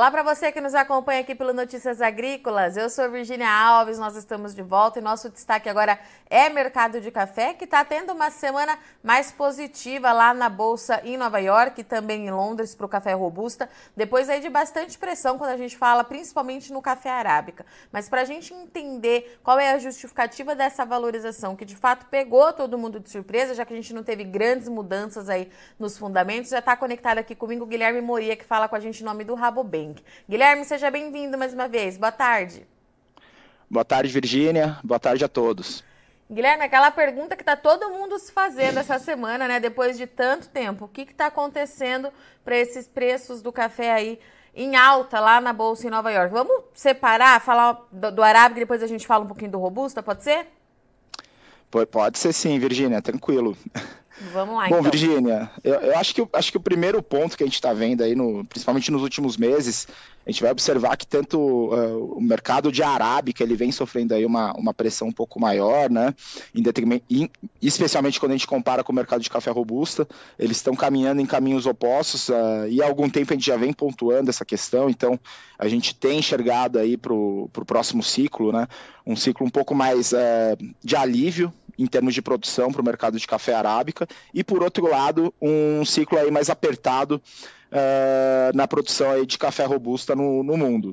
Olá para você que nos acompanha aqui pelo Notícias Agrícolas. Eu sou Virginia Alves, nós estamos de volta e nosso destaque agora é mercado de café, que está tendo uma semana mais positiva lá na bolsa em Nova York e também em Londres para o café robusta, depois aí de bastante pressão quando a gente fala principalmente no café arábica. Mas para a gente entender qual é a justificativa dessa valorização, que de fato pegou todo mundo de surpresa, já que a gente não teve grandes mudanças aí nos fundamentos, já está conectado aqui comigo o Guilherme Moria, que fala com a gente em nome do Rabobank. Guilherme, seja bem-vindo mais uma vez. Boa tarde. Boa tarde, Virgínia. Boa tarde a todos. Guilherme, aquela pergunta que está todo mundo se fazendo essa semana, né? Depois de tanto tempo, o que está acontecendo para esses preços do café aí em alta lá na bolsa em Nova York? Vamos separar, falar do, do Arábica e depois a gente fala um pouquinho do Robusta, pode ser? Pode ser sim, Virgínia, tranquilo. Vamos lá, Bom, então. Virgínia, eu, eu, acho, que, acho que o primeiro ponto que a gente está vendo aí, no, principalmente nos últimos meses, a gente vai observar que tanto uh, o mercado de arábica ele vem sofrendo aí uma, uma pressão um pouco maior, né? Em em, especialmente quando a gente compara com o mercado de café robusta, eles estão caminhando em caminhos opostos uh, e há algum tempo a gente já vem pontuando essa questão, então a gente tem enxergado aí para o próximo ciclo, né? Um ciclo um pouco mais uh, de alívio em termos de produção para o mercado de café arábica e por outro lado um ciclo aí mais apertado uh, na produção aí de café robusta no, no mundo.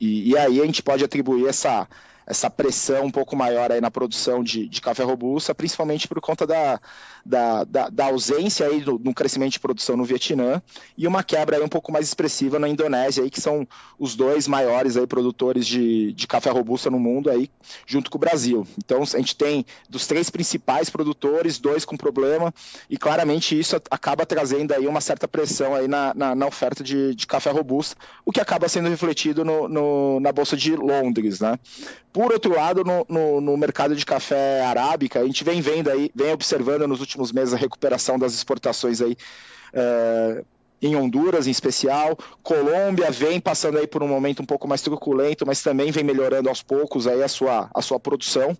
E, e, aí a gente pode atribuir essa essa pressão um pouco maior aí na produção de, de café robusta, principalmente por conta da, da, da, da ausência aí do, no crescimento de produção no Vietnã e uma quebra aí um pouco mais expressiva na Indonésia, aí, que são os dois maiores aí produtores de, de café robusta no mundo, aí, junto com o Brasil. Então a gente tem dos três principais produtores, dois com problema, e claramente isso acaba trazendo aí uma certa pressão aí na, na, na oferta de, de café robusta, o que acaba sendo refletido no, no, na Bolsa de Londres. Né? Por outro lado, no, no, no, mercado de café arábica, a gente vem vendo aí, vem observando nos últimos meses a recuperação das exportações aí. É, em Honduras em especial, Colômbia vem passando aí por um momento um pouco mais truculento, mas também vem melhorando aos poucos aí a sua, a sua produção.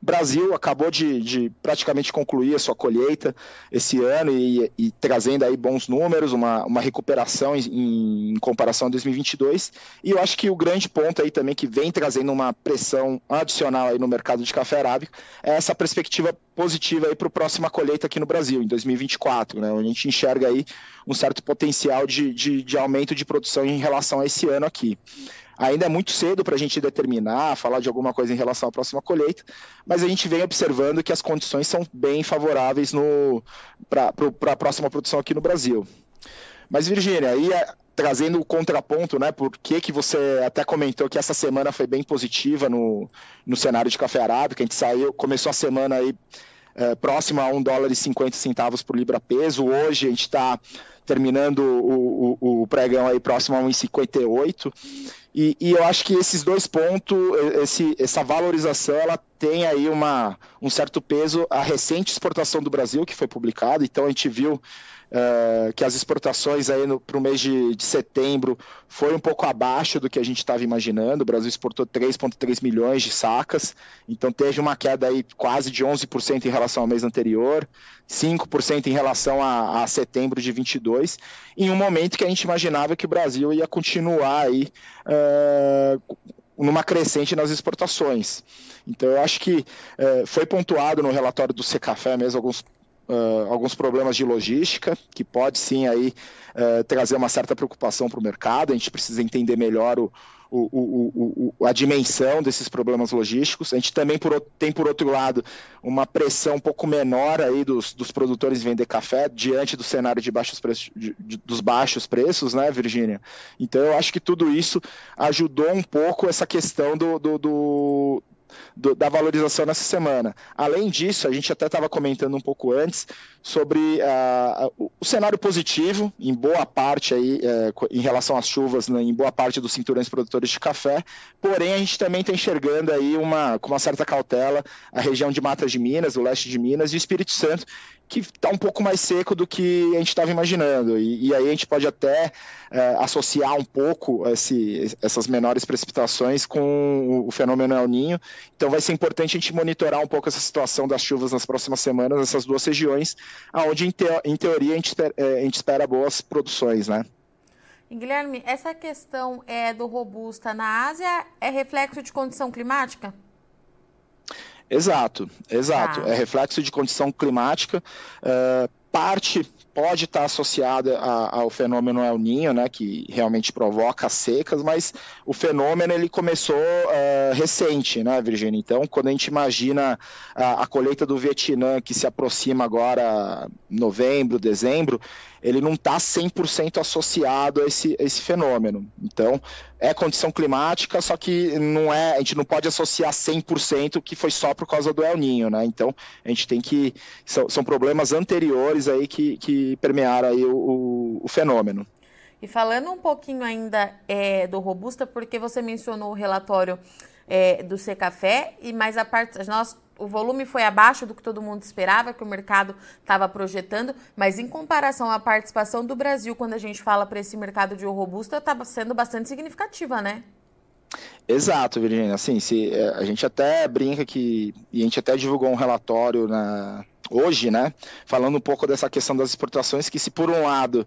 Brasil acabou de, de praticamente concluir a sua colheita esse ano e, e trazendo aí bons números, uma, uma recuperação em, em, comparação a 2022. E eu acho que o grande ponto aí também que vem trazendo uma pressão adicional aí no mercado de café arábico é essa perspectiva positiva para a próxima colheita aqui no Brasil, em 2024, né? A gente enxerga aí um certo potencial de, de, de aumento de produção em relação a esse ano aqui. Ainda é muito cedo para a gente determinar, falar de alguma coisa em relação à próxima colheita, mas a gente vem observando que as condições são bem favoráveis para a próxima produção aqui no Brasil. Mas, Virgínia, aí trazendo o contraponto, né? Por que, que você até comentou que essa semana foi bem positiva no, no cenário de café arábica? A gente saiu, começou a semana aí é, próximo a 1 dólar e 50 centavos por libra peso. Hoje a gente está terminando o, o, o, pregão aí próximo a 1,58. E, e eu acho que esses dois pontos, esse, essa valorização, ela tem aí uma, um certo peso. A recente exportação do Brasil, que foi publicada, então a gente viu uh, que as exportações aí para o mês de, de, setembro foi um pouco abaixo do que a gente estava imaginando. O Brasil exportou 3,3 milhões de sacas, então teve uma queda aí quase de 11% em relação ao mês anterior, 5% em relação a, a, setembro de 22, em um momento que a gente imaginava que o Brasil ia continuar aí uh, numa crescente nas exportações. Então, eu acho que uh, foi pontuado no relatório do Secafé mesmo alguns uh, alguns problemas de logística, que pode sim aí uh, trazer uma certa preocupação para o mercado. A gente precisa entender melhor o, o, o, a dimensão desses problemas logísticos. A gente também por, tem, por outro lado, uma pressão um pouco menor aí dos, dos produtores vender café diante do cenário de baixos preços, de, de, dos baixos preços, né, Virgínia? Então, eu acho que tudo isso ajudou um pouco essa questão do, do, do do, da valorização nessa semana. Além disso, a gente até estava comentando um pouco antes sobre uh, o cenário positivo, em boa parte aí, uh, em relação às chuvas, né, em boa parte dos cinturões produtores de café, porém a gente também está enxergando aí uma, com uma certa cautela a região de Matas de Minas, o leste de Minas e o Espírito Santo, que está um pouco mais seco do que a gente estava imaginando. E, e, aí a gente pode até é, associar um pouco esse, essas menores precipitações com o, o, fenômeno El Ninho. Então vai ser importante a gente monitorar um pouco essa situação das chuvas nas próximas semanas nessas duas regiões, onde em, te, em teoria a gente, é, a gente espera boas produções, né? Guilherme, essa questão é do robusta na Ásia é reflexo de condição climática? Exato, exato. Ah. É reflexo de condição climática. Uh, parte pode estar associada a, ao fenômeno El Ninho, né, que realmente provoca secas, mas o fenômeno ele começou uh, recente, né, Virginia? Então, quando a gente imagina a, a colheita do Vietnã que se aproxima agora novembro, dezembro, ele não está 100% associado a esse, a esse fenômeno. Então, é condição climática, só que não é, a gente não pode associar 100% que foi só por causa do El Ninho, né? Então, a gente tem que são, são problemas anteriores aí que, que permearam aí o, o, o fenômeno. E falando um pouquinho ainda é, do robusta, porque você mencionou o relatório é, do Secafé e mais a parte nós o volume foi abaixo do que todo mundo esperava, que o mercado estava projetando, mas em comparação à participação do Brasil, quando a gente fala para esse mercado de robusta, está sendo bastante significativa, né? Exato, Virginia. Assim, se, é, a gente até brinca que, e a gente até divulgou um relatório na, hoje, né, falando um pouco dessa questão das exportações, que se por um lado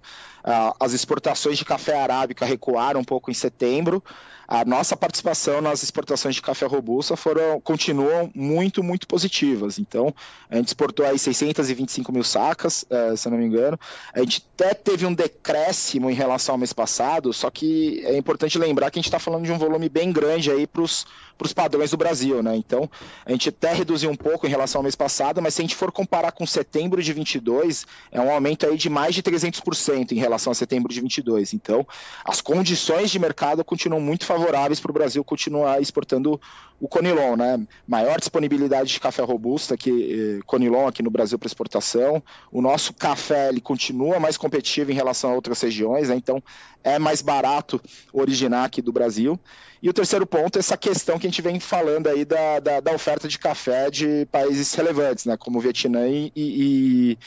as exportações de café arábica recuaram um pouco em setembro, a nossa participação nas exportações de café robusta foram, continuam muito, muito positivas. Então, a gente exportou aí 625 mil sacas, é, se eu não me engano. A gente até teve um decréscimo em relação ao mês passado, só que é importante lembrar que a gente está falando de um volume bem grande aí para os padrões do Brasil, né? Então, a gente até reduziu um pouco em relação ao mês passado, mas se a gente for comparar com setembro de 22, é um aumento aí de mais de 300% em relação a setembro de 22. Então, as condições de mercado continuam muito favoráveis favoráveis para o Brasil continuar exportando o Conilon, né? Maior disponibilidade de café robusta que eh, Conilon aqui no Brasil para exportação. O nosso café ele continua mais competitivo em relação a outras regiões, né? então é mais barato originar aqui do Brasil. E o terceiro ponto é essa questão que a gente vem falando aí da, da, da oferta de café de países relevantes, né? Como Vietnã e, e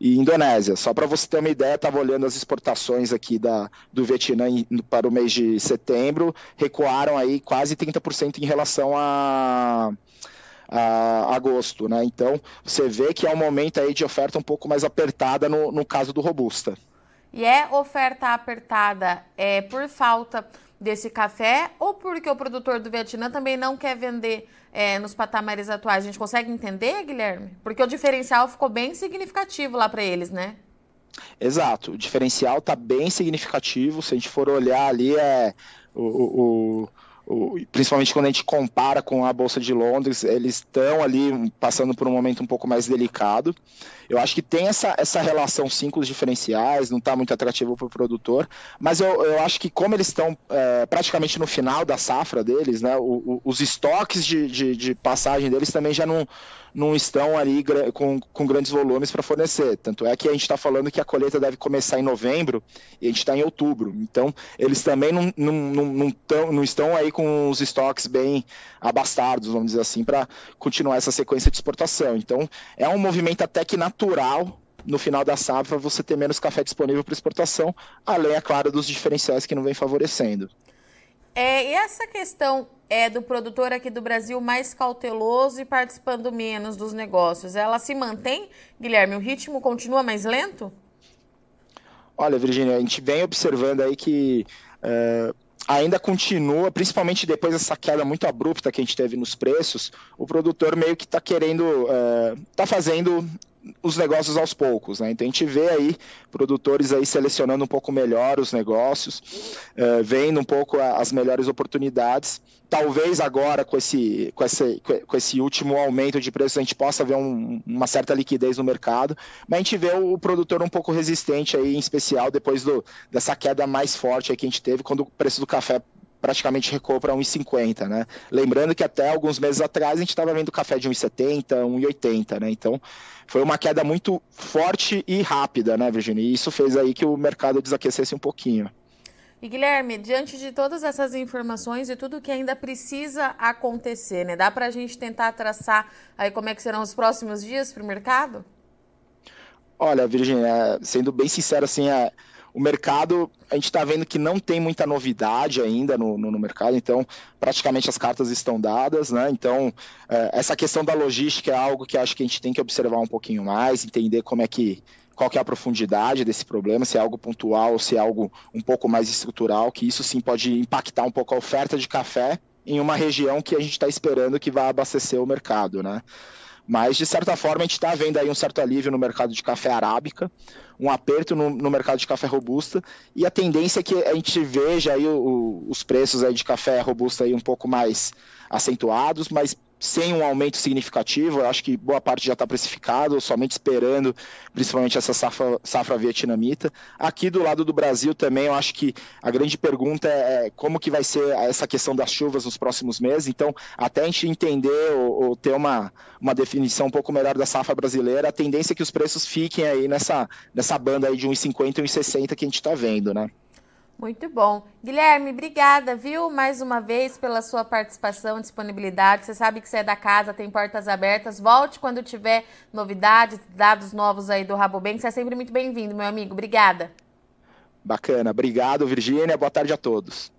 e Indonésia. Só para você ter uma ideia, estava olhando as exportações aqui da, do Vietnã para o mês de setembro, recuaram aí quase 30% em relação a, a agosto, né? Então você vê que é um momento aí de oferta um pouco mais apertada no, no caso do Robusta. E é oferta apertada é, por falta desse café ou porque o produtor do Vietnã também não quer vender é, nos patamares atuais? A gente consegue entender, Guilherme? Porque o diferencial ficou bem significativo lá para eles, né? Exato, o diferencial está bem significativo. Se a gente for olhar ali, é o, o, principalmente quando a gente compara com a Bolsa de Londres, eles estão ali passando por um momento um pouco mais delicado. Eu acho que tem essa, essa relação sim com os diferenciais, não está muito atrativo para o produtor, mas eu, eu acho que como eles estão é, praticamente no final da safra deles, né, o, o, os estoques de, de, de passagem deles também já não, não estão ali com, com grandes volumes para fornecer. Tanto é que a gente está falando que a colheita deve começar em novembro e a gente está em outubro. Então, eles também não, não, não, não, tão, não estão aí com os estoques bem abastados, vamos dizer assim, para continuar essa sequência de exportação. Então, é um movimento até que natural no final da safra você ter menos café disponível para exportação, além, é claro, dos diferenciais que não vem favorecendo. É, e essa questão é do produtor aqui do Brasil mais cauteloso e participando menos dos negócios, ela se mantém, Guilherme? O ritmo continua mais lento? Olha, Virginia, a gente vem observando aí que é, ainda continua, principalmente depois dessa queda muito abrupta que a gente teve nos preços, o produtor meio que está querendo, está é, fazendo os negócios aos poucos, né? Então a gente vê aí produtores aí selecionando um pouco melhor os negócios, uh, vendo um pouco as melhores oportunidades. Talvez agora com esse, com esse, com esse último aumento de preços a gente possa ver um, uma certa liquidez no mercado, mas a gente vê o produtor um pouco resistente aí, em especial depois do, dessa queda mais forte que a gente teve quando o preço do café praticamente recuou para 1,50, né? Lembrando que até alguns meses atrás a gente estava vendo café de 1,70, 1,80, né? Então foi uma queda muito forte e rápida, né, Virginia? E isso fez aí que o mercado desaquecesse um pouquinho. E Guilherme, diante de todas essas informações e tudo que ainda precisa acontecer, né? Dá para a gente tentar traçar aí como é que serão os próximos dias para o mercado? Olha, Virginia, sendo bem sincero, assim, é, o mercado, a gente está vendo que não tem muita novidade ainda no, no, no, mercado, então praticamente as cartas estão dadas, né? Então, é, essa questão da logística é algo que acho que a gente tem que observar um pouquinho mais, entender como é que qual que é a profundidade desse problema, se é algo pontual se é algo um pouco mais estrutural, que isso sim pode impactar um pouco a oferta de café em uma região que a gente está esperando que vai abastecer o mercado, né? Mas, de certa forma, a gente está vendo aí um certo alívio no mercado de café arábica, um aperto no, no mercado de café robusta, e a tendência é que a gente veja aí o, o, os preços aí de café robusta aí um pouco mais acentuados, mas sem um aumento significativo. Eu acho que boa parte já está precificado, somente esperando, principalmente essa safra, safra vietnamita. Aqui do lado do Brasil também, eu acho que a grande pergunta é, é como que vai ser essa questão das chuvas nos próximos meses. Então, até a gente entender ou, ou ter uma, uma definição um pouco melhor da safra brasileira, a tendência é que os preços fiquem aí nessa, nessa banda aí de 1,50 e 1,60 que a gente está vendo, né? Muito bom. Guilherme, obrigada, viu, mais uma vez pela sua participação e disponibilidade. Você sabe que você é da casa, tem portas abertas. Volte quando tiver novidades, dados novos aí do Rabobank. Você é sempre muito bem-vindo, meu amigo. Obrigada. Bacana. Obrigado, Virgínia. Boa tarde a todos.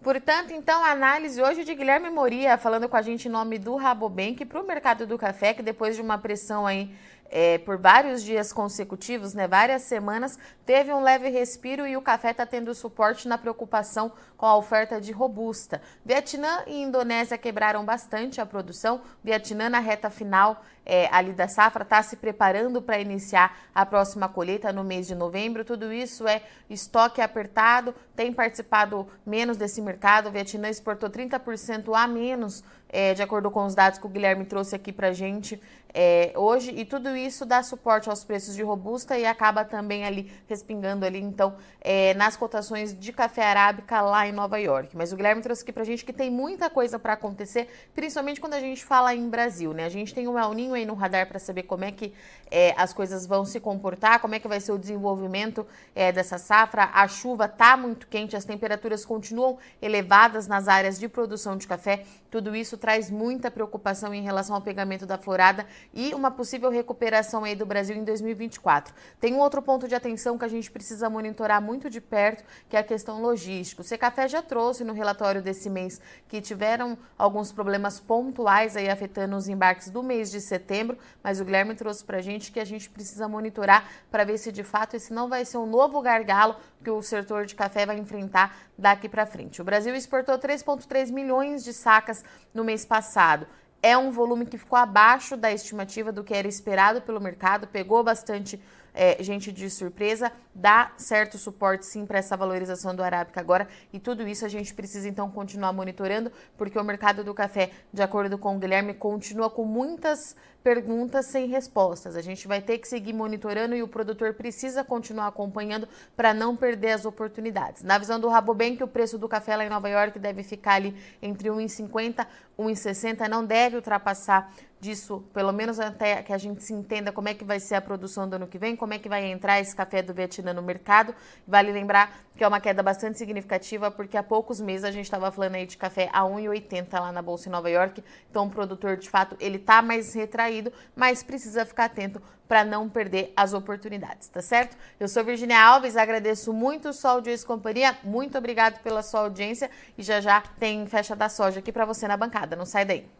Portanto, então, a análise hoje de Guilherme Moria, falando com a gente em nome do Rabobank para o mercado do café, que depois de uma pressão aí é, por vários dias consecutivos, né, várias semanas, teve um leve respiro e o café está tendo suporte na preocupação com a oferta de robusta. Vietnã e Indonésia quebraram bastante a produção. Vietnã na reta final é, ali da safra está se preparando para iniciar a próxima colheita no mês de novembro. Tudo isso é estoque apertado, tem participado menos desse mercado. O Vietnã exportou 30% a menos, é, de acordo com os dados que o Guilherme trouxe aqui para gente é, hoje, e tudo isso dá suporte aos preços de robusta e acaba também ali respingando ali, então, é, nas cotações de café arábica lá em Nova York. Mas o Guilherme trouxe aqui pra gente que tem muita coisa para acontecer, principalmente quando a gente fala em Brasil, né? A gente tem o El Ninho aí no radar para saber como é que é, as coisas vão se comportar, como é que vai ser o desenvolvimento é, dessa safra. A chuva tá muito quente, as temperaturas continuam elevadas nas áreas de produção de café. Tudo isso traz muita preocupação em relação ao pegamento da florada e uma possível recuperação aí do Brasil em 2024. Tem um outro ponto de atenção que a gente precisa monitorar muito de perto, que é a questão logística. O Secafé já trouxe no relatório desse mês que tiveram alguns problemas pontuais aí afetando os embarques do mês de setembro, mas o Guilherme trouxe para a gente que a gente precisa monitorar para ver se de fato esse não vai ser um novo gargalo que o setor de café vai enfrentar daqui para frente. O Brasil exportou 3,3 milhões de sacas no mês passado. É um volume que ficou abaixo da estimativa do que era esperado pelo mercado, pegou bastante é, gente de surpresa, dá certo suporte sim para essa valorização do Arábica agora e tudo isso a gente precisa então continuar monitorando, porque o mercado do café, de acordo com o Guilherme, continua com muitas perguntas sem respostas. A gente vai ter que seguir monitorando e o produtor precisa continuar acompanhando para não perder as oportunidades. Na visão do Rabobank, o preço do café lá em Nova York deve ficar ali entre 1,50 e 1,60, não deve ultrapassar disso, pelo menos até que a gente se entenda como é que vai ser a produção do ano que vem, como é que vai entrar esse café do Vietnã no mercado. Vale lembrar que é uma queda bastante significativa, porque há poucos meses a gente estava falando aí de café a 1,80 lá na Bolsa em Nova York. Então o produtor, de fato, ele está mais retraído mas precisa ficar atento para não perder as oportunidades, tá certo? Eu sou Virginia Alves, agradeço muito sua audiência e companhia, muito obrigado pela sua audiência e já já tem fecha da soja aqui para você na bancada, não sai daí.